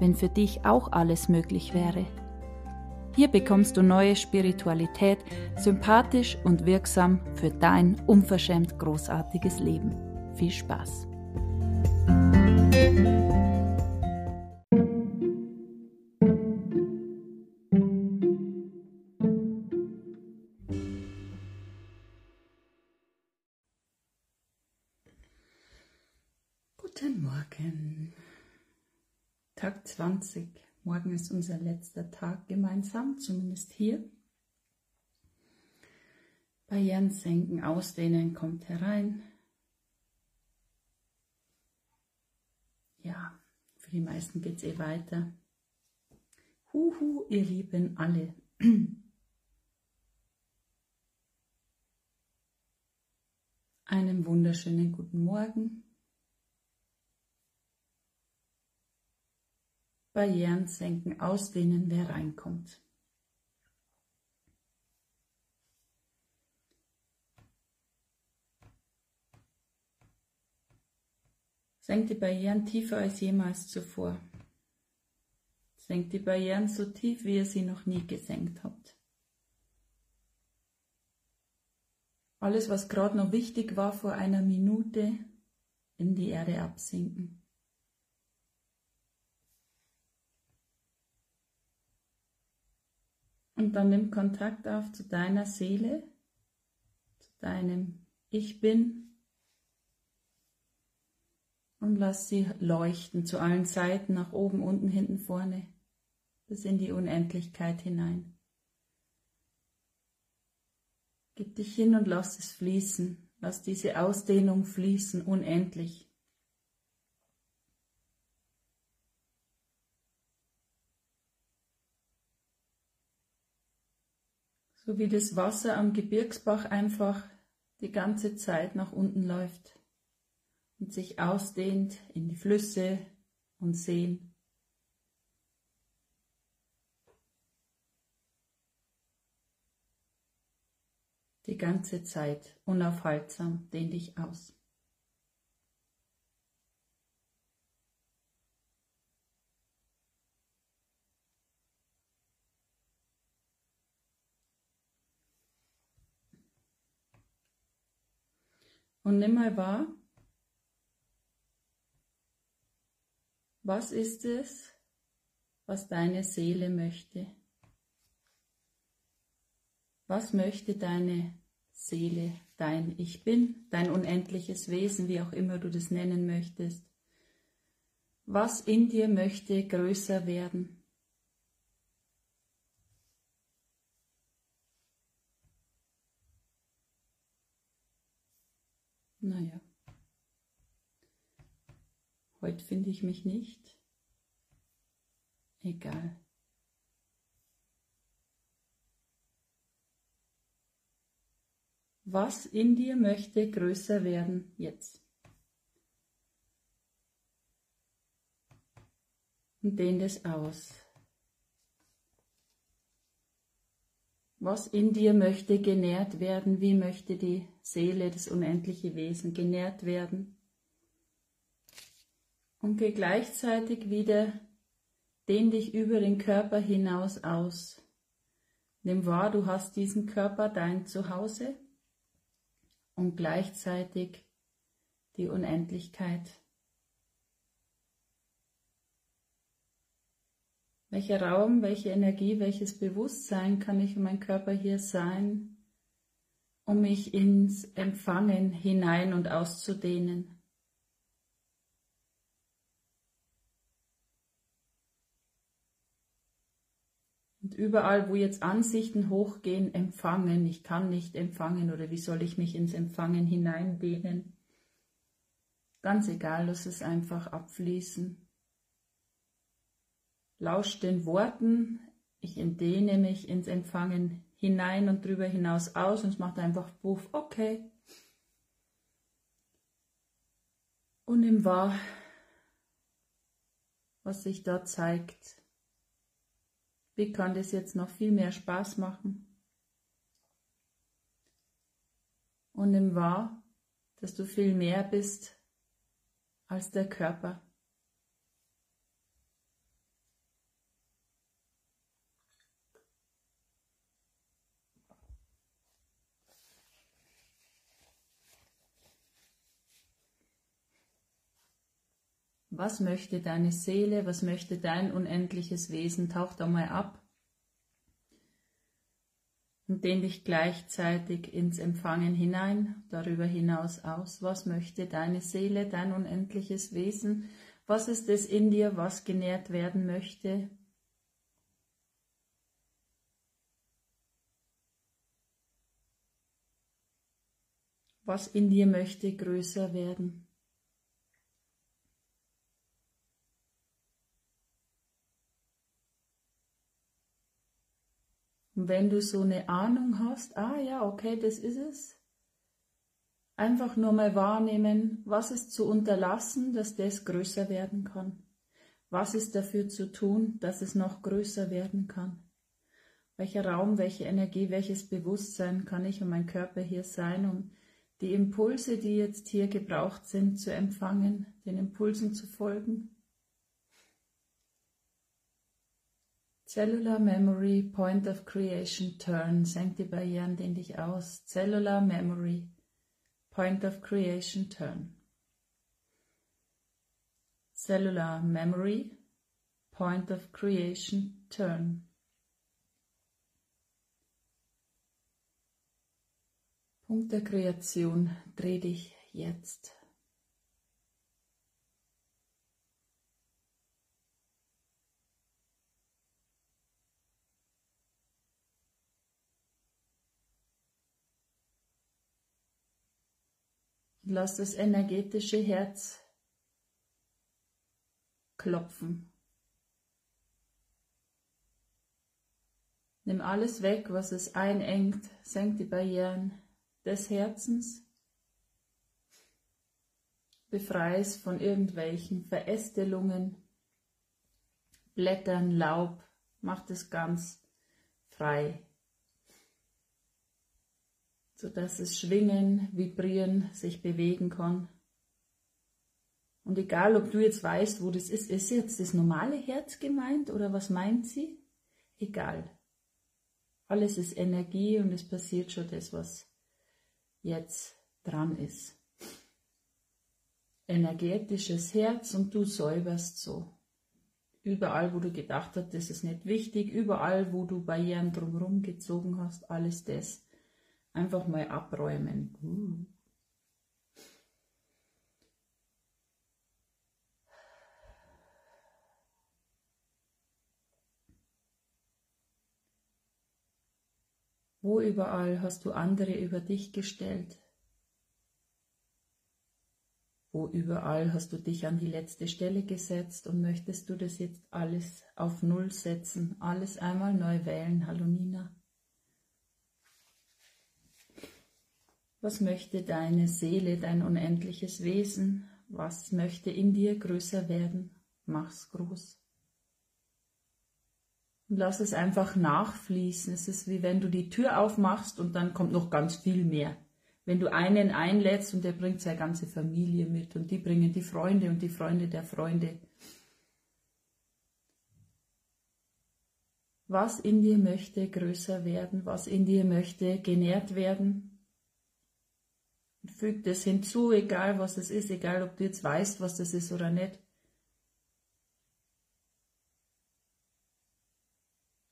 wenn für dich auch alles möglich wäre? Hier bekommst du neue Spiritualität, sympathisch und wirksam für dein unverschämt großartiges Leben. Viel Spaß! Guten Morgen. Tag 20. Morgen ist unser letzter Tag gemeinsam, zumindest hier. Barrieren senken, ausdehnen, kommt herein. Ja, für die meisten geht es eh weiter. Huhu, ihr Lieben alle. Einen wunderschönen guten Morgen. Barrieren senken, ausdehnen, wer reinkommt. Senkt die Barrieren tiefer als jemals zuvor. Senkt die Barrieren so tief, wie ihr sie noch nie gesenkt habt. Alles, was gerade noch wichtig war vor einer Minute, in die Erde absinken. Und dann nimm Kontakt auf zu deiner Seele, zu deinem Ich bin und lass sie leuchten zu allen Seiten, nach oben, unten, hinten, vorne, bis in die Unendlichkeit hinein. Gib dich hin und lass es fließen, lass diese Ausdehnung fließen, unendlich. So wie das Wasser am Gebirgsbach einfach die ganze Zeit nach unten läuft und sich ausdehnt in die Flüsse und Seen. Die ganze Zeit unaufhaltsam dehn dich aus. Und nimm mal wahr, was ist es, was deine Seele möchte? Was möchte deine Seele, dein Ich bin, dein unendliches Wesen, wie auch immer du das nennen möchtest? Was in dir möchte größer werden? Heute finde ich mich nicht. Egal. Was in dir möchte größer werden jetzt? Und dehn das aus. Was in dir möchte genährt werden? Wie möchte die Seele, das unendliche Wesen genährt werden? Und geh gleichzeitig wieder, dehn dich über den Körper hinaus aus. Nimm wahr, du hast diesen Körper, dein Zuhause und gleichzeitig die Unendlichkeit. Welcher Raum, welche Energie, welches Bewusstsein kann ich in meinem Körper hier sein, um mich ins Empfangen hinein und auszudehnen? Überall, wo jetzt Ansichten hochgehen, empfangen, ich kann nicht empfangen oder wie soll ich mich ins Empfangen hineindehnen? Ganz egal, lass es einfach abfließen. Lausch den Worten. Ich entdehne mich ins Empfangen hinein und drüber hinaus aus und es macht einfach Puff, okay. Und nimm wahr, was sich da zeigt. Wie kann das jetzt noch viel mehr Spaß machen? Und nimm wahr, dass du viel mehr bist als der Körper. Was möchte deine Seele, was möchte dein unendliches Wesen? Tauch da mal ab und dehn dich gleichzeitig ins Empfangen hinein, darüber hinaus aus. Was möchte deine Seele, dein unendliches Wesen? Was ist es in dir, was genährt werden möchte? Was in dir möchte größer werden? Und wenn du so eine Ahnung hast, ah ja, okay, das ist es, einfach nur mal wahrnehmen, was ist zu unterlassen, dass das größer werden kann. Was ist dafür zu tun, dass es noch größer werden kann? Welcher Raum, welche Energie, welches Bewusstsein kann ich und mein Körper hier sein, um die Impulse, die jetzt hier gebraucht sind, zu empfangen, den Impulsen zu folgen? Cellular Memory Point of Creation Turn. Senk die Barrieren, dehn dich aus. Cellular Memory Point of Creation Turn. Cellular Memory Point of Creation Turn. Punkt der Kreation, dreh dich jetzt. Lass das energetische Herz klopfen. Nimm alles weg, was es einengt, senk die Barrieren des Herzens, befreie es von irgendwelchen Verästelungen, Blättern, Laub, mach es ganz frei sodass es schwingen, vibrieren, sich bewegen kann. Und egal, ob du jetzt weißt, wo das ist, ist jetzt das normale Herz gemeint oder was meint sie? Egal. Alles ist Energie und es passiert schon das, was jetzt dran ist. Energetisches Herz und du säuberst so. Überall, wo du gedacht hast, das ist nicht wichtig, überall, wo du Barrieren drumherum gezogen hast, alles das Einfach mal abräumen. Uh. Wo überall hast du andere über dich gestellt? Wo überall hast du dich an die letzte Stelle gesetzt und möchtest du das jetzt alles auf Null setzen, alles einmal neu wählen? Hallo Nina. Was möchte deine Seele, dein unendliches Wesen? Was möchte in dir größer werden? Mach's groß. Und lass es einfach nachfließen. Es ist wie wenn du die Tür aufmachst und dann kommt noch ganz viel mehr. Wenn du einen einlädst und der bringt seine ganze Familie mit und die bringen die Freunde und die Freunde der Freunde. Was in dir möchte größer werden, was in dir möchte genährt werden, Füg das hinzu, egal was es ist, egal ob du jetzt weißt, was das ist oder nicht.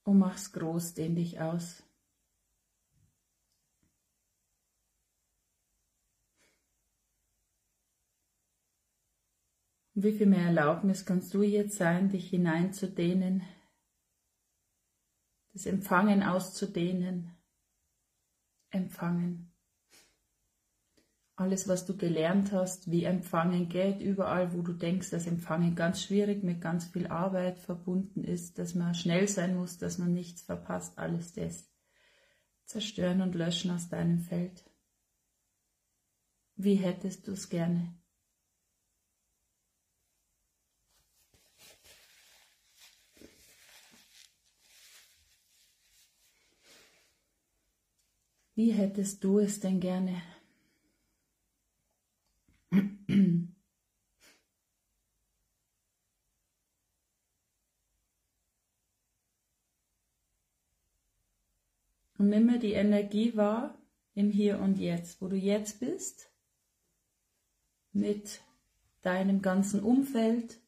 Und mach's groß, dehn dich aus. Und wie viel mehr Erlaubnis kannst du jetzt sein, dich hineinzudehnen, das Empfangen auszudehnen, empfangen alles, was du gelernt hast, wie Empfangen geht, überall, wo du denkst, dass Empfangen ganz schwierig mit ganz viel Arbeit verbunden ist, dass man schnell sein muss, dass man nichts verpasst, alles das zerstören und löschen aus deinem Feld. Wie hättest du es gerne? Wie hättest du es denn gerne? Und nimm mir die Energie wahr im Hier und Jetzt, wo du jetzt bist, mit deinem ganzen Umfeld,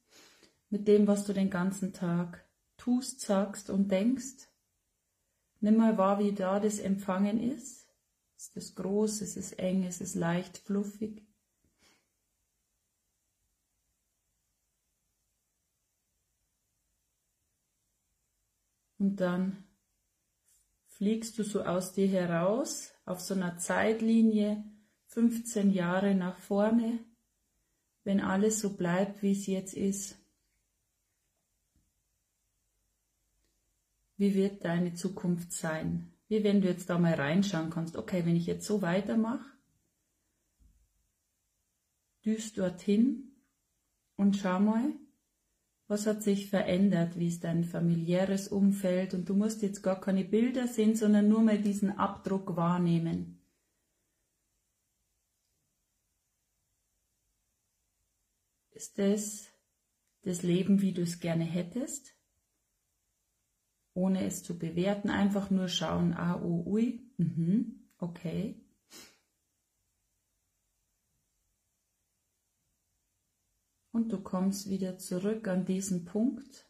mit dem, was du den ganzen Tag tust, sagst und denkst. Nimm mal wahr, wie da das Empfangen ist. Ist es groß, ist es eng, ist es leicht, fluffig? Und dann fliegst du so aus dir heraus auf so einer Zeitlinie 15 Jahre nach vorne, wenn alles so bleibt, wie es jetzt ist. Wie wird deine Zukunft sein? Wie wenn du jetzt da mal reinschauen kannst, okay, wenn ich jetzt so weitermache, düst dorthin und schau mal, was hat sich verändert? Wie ist dein familiäres Umfeld? Und du musst jetzt gar keine Bilder sehen, sondern nur mal diesen Abdruck wahrnehmen. Ist das das Leben, wie du es gerne hättest? Ohne es zu bewerten, einfach nur schauen, ah, oh, ui, mhm, okay. Und du kommst wieder zurück an diesen Punkt.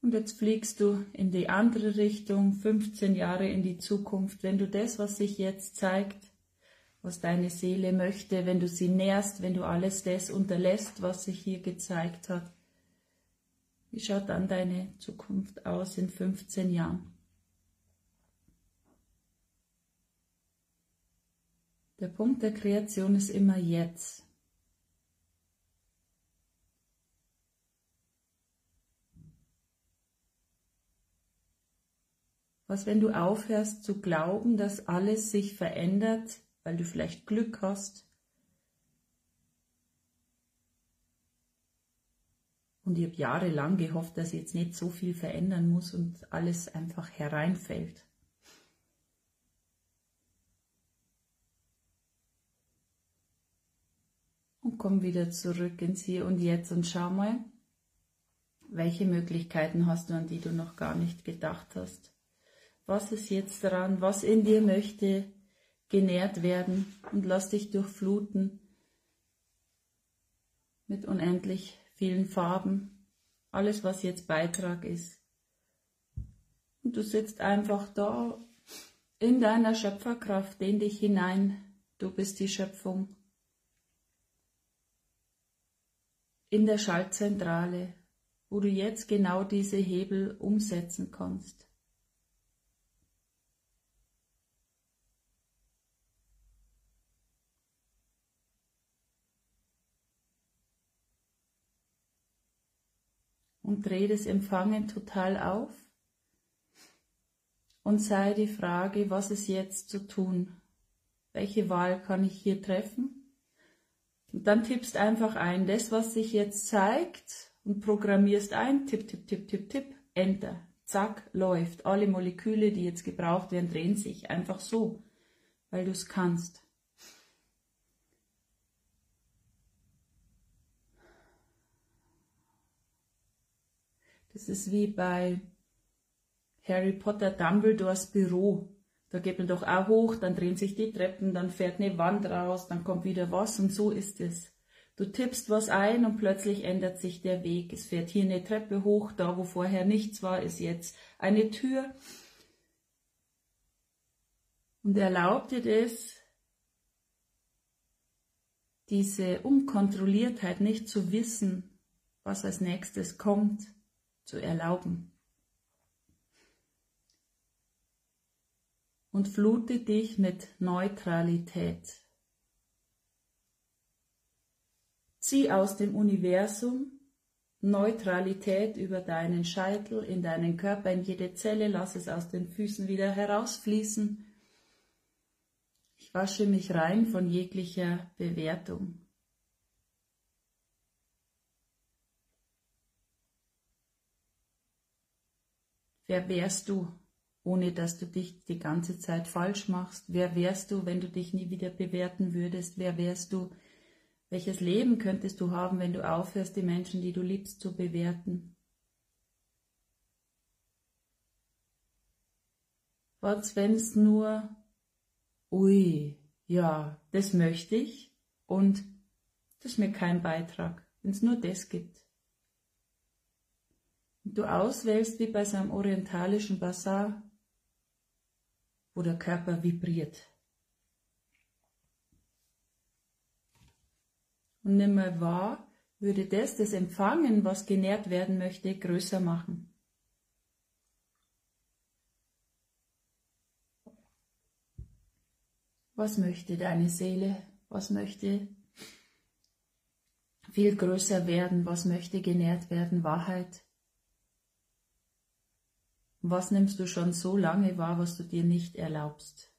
Und jetzt fliegst du in die andere Richtung, 15 Jahre in die Zukunft. Wenn du das, was sich jetzt zeigt, was deine Seele möchte, wenn du sie nährst, wenn du alles das unterlässt, was sich hier gezeigt hat, wie schaut dann deine Zukunft aus in 15 Jahren? Der Punkt der Kreation ist immer jetzt. Was, wenn du aufhörst zu glauben, dass alles sich verändert, weil du vielleicht Glück hast und ich habe jahrelang gehofft, dass ich jetzt nicht so viel verändern muss und alles einfach hereinfällt. Komm wieder zurück ins Hier und Jetzt und schau mal, welche Möglichkeiten hast du, an die du noch gar nicht gedacht hast. Was ist jetzt dran? Was in dir möchte genährt werden? Und lass dich durchfluten mit unendlich vielen Farben. Alles, was jetzt Beitrag ist. Und du sitzt einfach da in deiner Schöpferkraft, in dich hinein. Du bist die Schöpfung. In der Schaltzentrale, wo du jetzt genau diese Hebel umsetzen kannst. Und dreh das Empfangen total auf und sei die Frage, was ist jetzt zu tun? Welche Wahl kann ich hier treffen? Und dann tippst einfach ein, das, was sich jetzt zeigt und programmierst ein, tipp, tipp, tipp, tipp, tipp, Enter. Zack, läuft. Alle Moleküle, die jetzt gebraucht werden, drehen sich einfach so, weil du es kannst. Das ist wie bei Harry Potter Dumbledores Büro. Da geht man doch auch hoch, dann drehen sich die Treppen, dann fährt eine Wand raus, dann kommt wieder was und so ist es. Du tippst was ein und plötzlich ändert sich der Weg. Es fährt hier eine Treppe hoch, da wo vorher nichts war, ist jetzt eine Tür. Und erlaubt dir das, diese Unkontrolliertheit nicht zu wissen, was als nächstes kommt, zu erlauben. Und flute dich mit Neutralität. Zieh aus dem Universum Neutralität über deinen Scheitel, in deinen Körper, in jede Zelle, lass es aus den Füßen wieder herausfließen. Ich wasche mich rein von jeglicher Bewertung. Wer wärst du, ohne dass du dich die ganze Zeit falsch machst? Wer wärst du, wenn du dich nie wieder bewerten würdest? Wer wärst du, welches Leben könntest du haben, wenn du aufhörst, die Menschen, die du liebst, zu bewerten? Was, wenn's nur, ui, ja, das möchte ich und das ist mir kein Beitrag, wenn's nur das gibt. Und du auswählst wie bei so einem orientalischen Bazar, wo der Körper vibriert. und nimmer wahr, würde das das Empfangen, was genährt werden möchte, größer machen. Was möchte deine Seele? Was möchte viel größer werden? Was möchte genährt werden? Wahrheit? Was nimmst du schon so lange wahr, was du dir nicht erlaubst?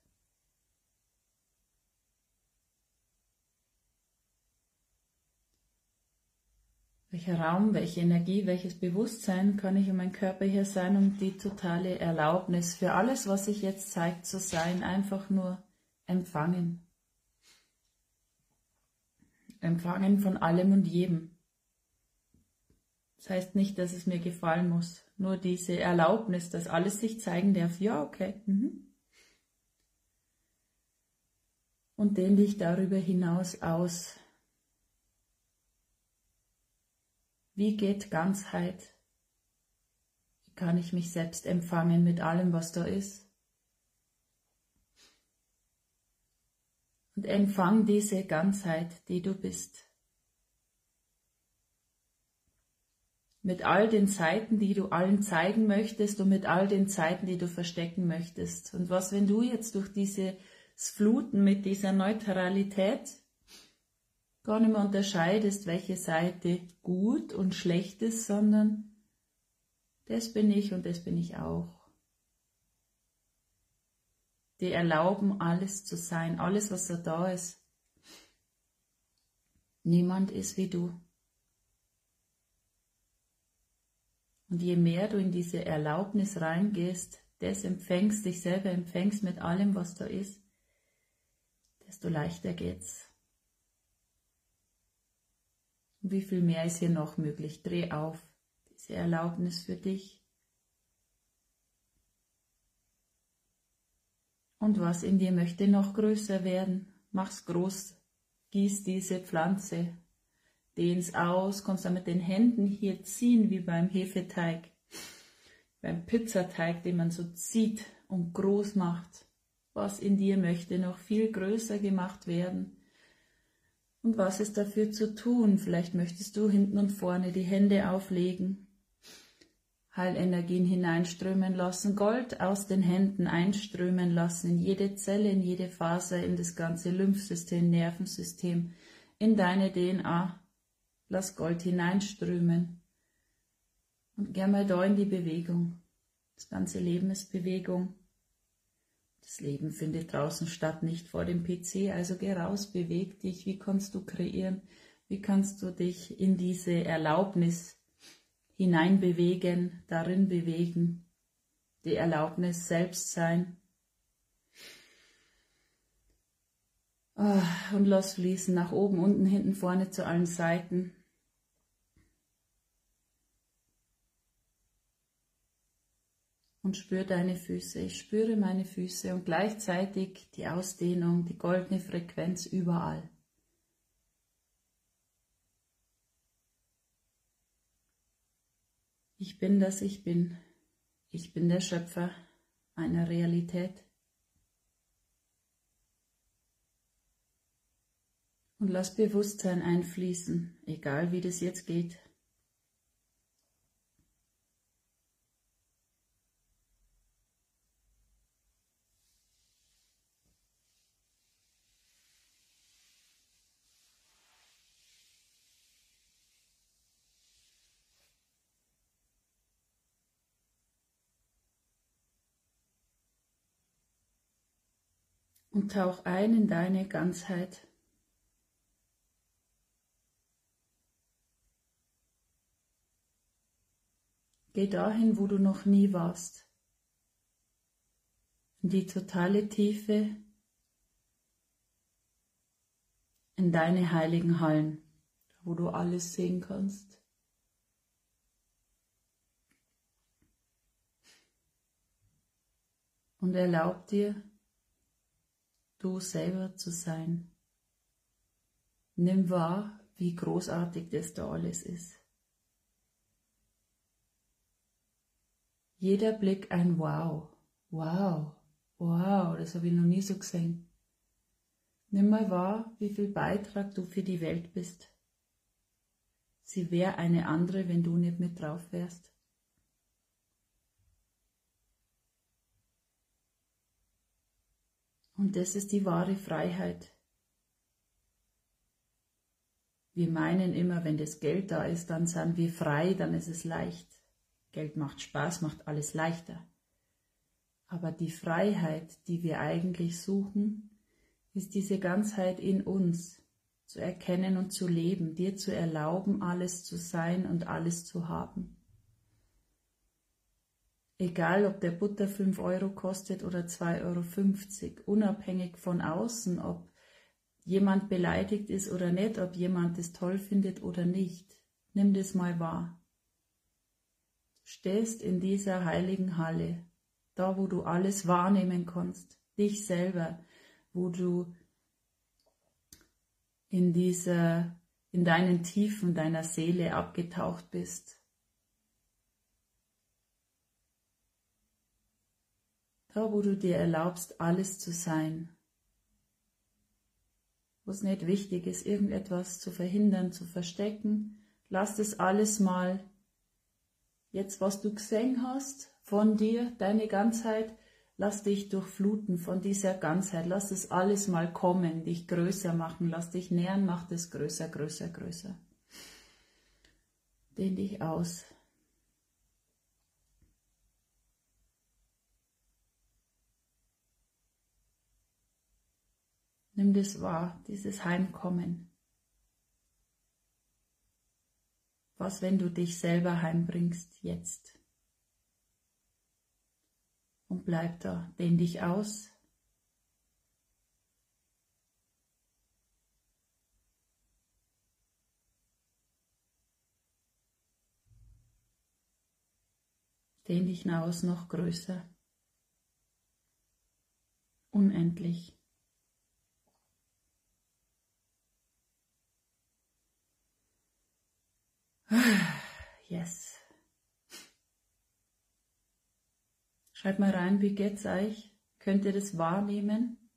Welcher Raum, welche Energie, welches Bewusstsein kann ich in meinem Körper hier sein, um die totale Erlaubnis für alles, was sich jetzt zeigt, zu sein, einfach nur empfangen. Empfangen von allem und jedem. Das heißt nicht, dass es mir gefallen muss, nur diese Erlaubnis, dass alles sich zeigen darf. Ja, okay. Mhm. Und dehn dich darüber hinaus aus. Wie geht Ganzheit? Wie kann ich mich selbst empfangen mit allem, was da ist? Und empfang diese Ganzheit, die du bist. Mit all den Zeiten, die du allen zeigen möchtest und mit all den Zeiten, die du verstecken möchtest. Und was, wenn du jetzt durch dieses Fluten mit dieser Neutralität gar nicht mehr unterscheidest, welche Seite gut und schlecht ist, sondern das bin ich und das bin ich auch. Die erlauben alles zu sein, alles, was da ist. Niemand ist wie du. Und je mehr du in diese Erlaubnis reingehst, das empfängst, dich selber empfängst mit allem, was da ist, desto leichter geht's. Und wie viel mehr ist hier noch möglich? Dreh auf diese Erlaubnis für dich. Und was in dir möchte noch größer werden? Mach's groß. Gieß diese Pflanze. Dehn's aus, kannst du mit den Händen hier ziehen, wie beim Hefeteig. Beim Pizzateig, den man so zieht und groß macht. Was in dir möchte noch viel größer gemacht werden und was ist dafür zu tun? Vielleicht möchtest du hinten und vorne die Hände auflegen, Heilenergien hineinströmen lassen, Gold aus den Händen einströmen lassen, in jede Zelle, in jede Faser, in das ganze Lymphsystem, Nervensystem, in deine DNA. Lass Gold hineinströmen. Und geh mal da in die Bewegung. Das ganze Leben ist Bewegung. Das Leben findet draußen statt, nicht vor dem PC, also geh raus, beweg dich. Wie kannst du kreieren? Wie kannst du dich in diese Erlaubnis hineinbewegen, darin bewegen? Die Erlaubnis selbst sein. Ah, und lass fließen nach oben, unten, hinten, vorne zu allen Seiten. Und spüre deine Füße. Ich spüre meine Füße und gleichzeitig die Ausdehnung, die goldene Frequenz überall. Ich bin das Ich bin. Ich bin der Schöpfer meiner Realität. Und lass Bewusstsein einfließen, egal wie das jetzt geht. Und tauch ein in deine Ganzheit. Geh dahin, wo du noch nie warst. In die totale Tiefe, in deine heiligen Hallen, wo du alles sehen kannst. Und erlaub dir, du selber zu sein. Nimm wahr, wie großartig das da alles ist. Jeder Blick ein Wow, wow, wow, das habe ich noch nie so gesehen. Nimm mal wahr, wie viel Beitrag du für die Welt bist. Sie wäre eine andere, wenn du nicht mit drauf wärst. Und das ist die wahre Freiheit. Wir meinen immer, wenn das Geld da ist, dann sind wir frei, dann ist es leicht. Geld macht Spaß, macht alles leichter. Aber die Freiheit, die wir eigentlich suchen, ist diese Ganzheit in uns zu erkennen und zu leben, dir zu erlauben, alles zu sein und alles zu haben. Egal, ob der Butter 5 Euro kostet oder 2,50 Euro, unabhängig von außen, ob jemand beleidigt ist oder nicht, ob jemand es toll findet oder nicht. Nimm das mal wahr stehst in dieser heiligen Halle, da wo du alles wahrnehmen kannst, dich selber, wo du in dieser, in deinen Tiefen deiner Seele abgetaucht bist. Da, wo du dir erlaubst, alles zu sein. Wo es nicht wichtig ist, irgendetwas zu verhindern, zu verstecken. Lass das alles mal Jetzt, was du gesehen hast von dir, deine Ganzheit, lass dich durchfluten von dieser Ganzheit. Lass es alles mal kommen, dich größer machen, lass dich nähern, mach das größer, größer, größer. Dehn dich aus. Nimm das wahr, dieses Heimkommen. Was, wenn du dich selber heimbringst jetzt? Und bleib da, dehn dich aus. Dehn dich aus noch größer. Unendlich. Yes. Schreibt mal rein, wie geht's euch? Könnt ihr das wahrnehmen?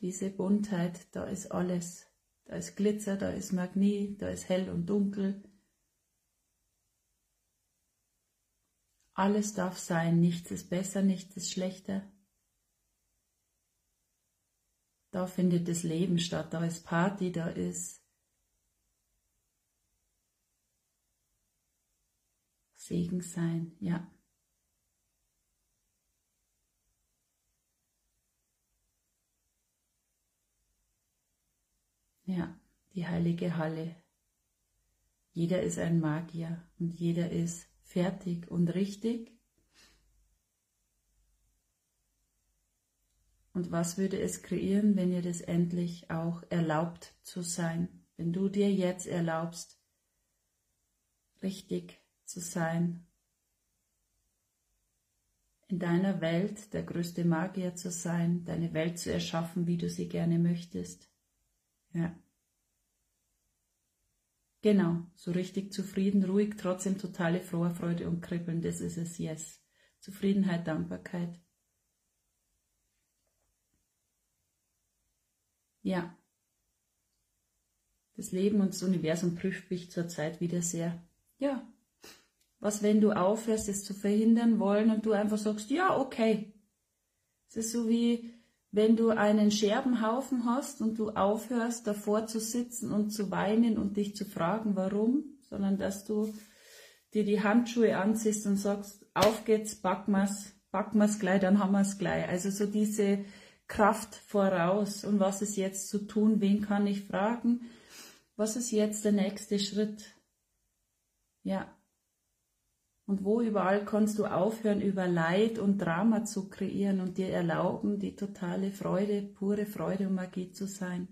Diese Buntheit, da ist alles. Da ist Glitzer, da ist Magie, da ist hell und dunkel. Alles darf sein, nichts ist besser, nichts ist schlechter. Da findet das Leben statt, da ist Party, da ist Segen sein, ja. Ja, die heilige Halle. Jeder ist ein Magier und jeder ist fertig und richtig. Und was würde es kreieren, wenn ihr das endlich auch erlaubt zu sein? Wenn du dir jetzt erlaubst, richtig zu sein, in deiner Welt der größte Magier zu sein, deine Welt zu erschaffen, wie du sie gerne möchtest. Ja. Genau, so richtig zufrieden, ruhig, trotzdem totale Freude und Kribbeln, das ist es, yes. Zufriedenheit, Dankbarkeit. Ja. Das Leben und das Universum prüft mich zurzeit wieder sehr. Ja, was, wenn du aufhörst, es zu verhindern wollen und du einfach sagst, ja, okay. Es ist so wie, wenn du einen Scherbenhaufen hast und du aufhörst, davor zu sitzen und zu weinen und dich zu fragen, warum, sondern dass du dir die Handschuhe anziehst und sagst, auf geht's, packen wir's, packen wir es gleich, dann haben wir es gleich. Also so diese Kraft voraus und was ist jetzt zu tun, wen kann ich fragen, was ist jetzt der nächste Schritt? Ja. Und wo überall kannst du aufhören, über Leid und Drama zu kreieren und dir erlauben, die totale Freude, pure Freude und Magie zu sein?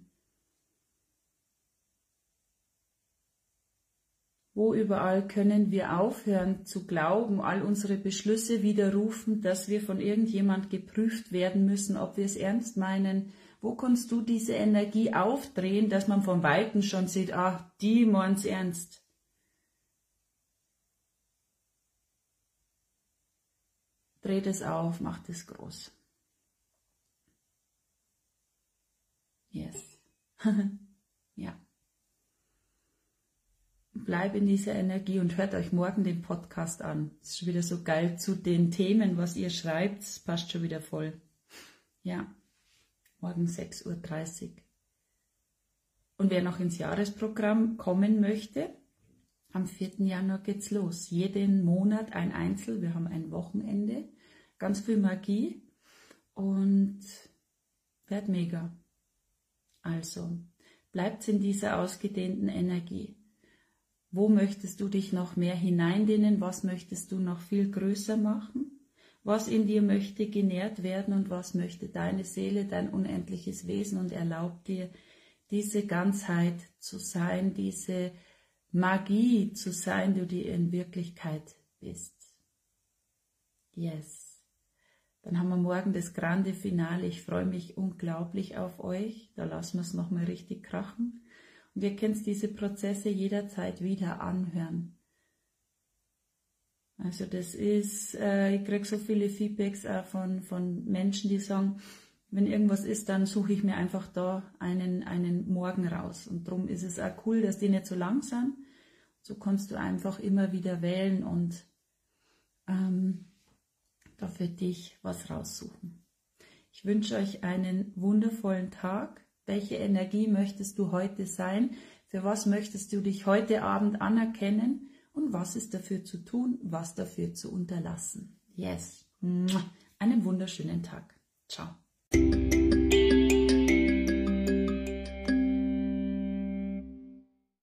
Wo überall können wir aufhören zu glauben, all unsere Beschlüsse widerrufen, dass wir von irgendjemand geprüft werden müssen, ob wir es ernst meinen? Wo kannst du diese Energie aufdrehen, dass man von Weitem schon sieht, ah, die meint's ernst? Dreh das auf, mach das groß. Yes. ja bleib in dieser Energie und hört euch morgen den Podcast an. Es ist schon wieder so geil zu den Themen, was ihr schreibt. Es passt schon wieder voll. Ja, morgen 6.30 Uhr. Und wer noch ins Jahresprogramm kommen möchte, am 4. Januar geht's los. Jeden Monat ein Einzel. Wir haben ein Wochenende. Ganz viel Magie und wird mega. Also, bleibt in dieser ausgedehnten Energie. Wo möchtest du dich noch mehr hineindehnen? Was möchtest du noch viel größer machen? Was in dir möchte genährt werden und was möchte deine Seele, dein unendliches Wesen und erlaubt dir, diese Ganzheit zu sein, diese Magie zu sein, die du in Wirklichkeit bist. Yes. Dann haben wir morgen das grande Finale. Ich freue mich unglaublich auf euch. Da lassen wir es nochmal richtig krachen. Und ihr könnt diese Prozesse jederzeit wieder anhören. Also das ist, äh, ich kriege so viele Feedbacks auch von, von Menschen, die sagen, wenn irgendwas ist, dann suche ich mir einfach da einen, einen Morgen raus. Und darum ist es auch cool, dass die nicht so lang sind. So kannst du einfach immer wieder wählen und ähm, da für dich was raussuchen. Ich wünsche euch einen wundervollen Tag. Welche Energie möchtest du heute sein? Für was möchtest du dich heute Abend anerkennen? Und was ist dafür zu tun? Was dafür zu unterlassen? Yes. Einen wunderschönen Tag. Ciao.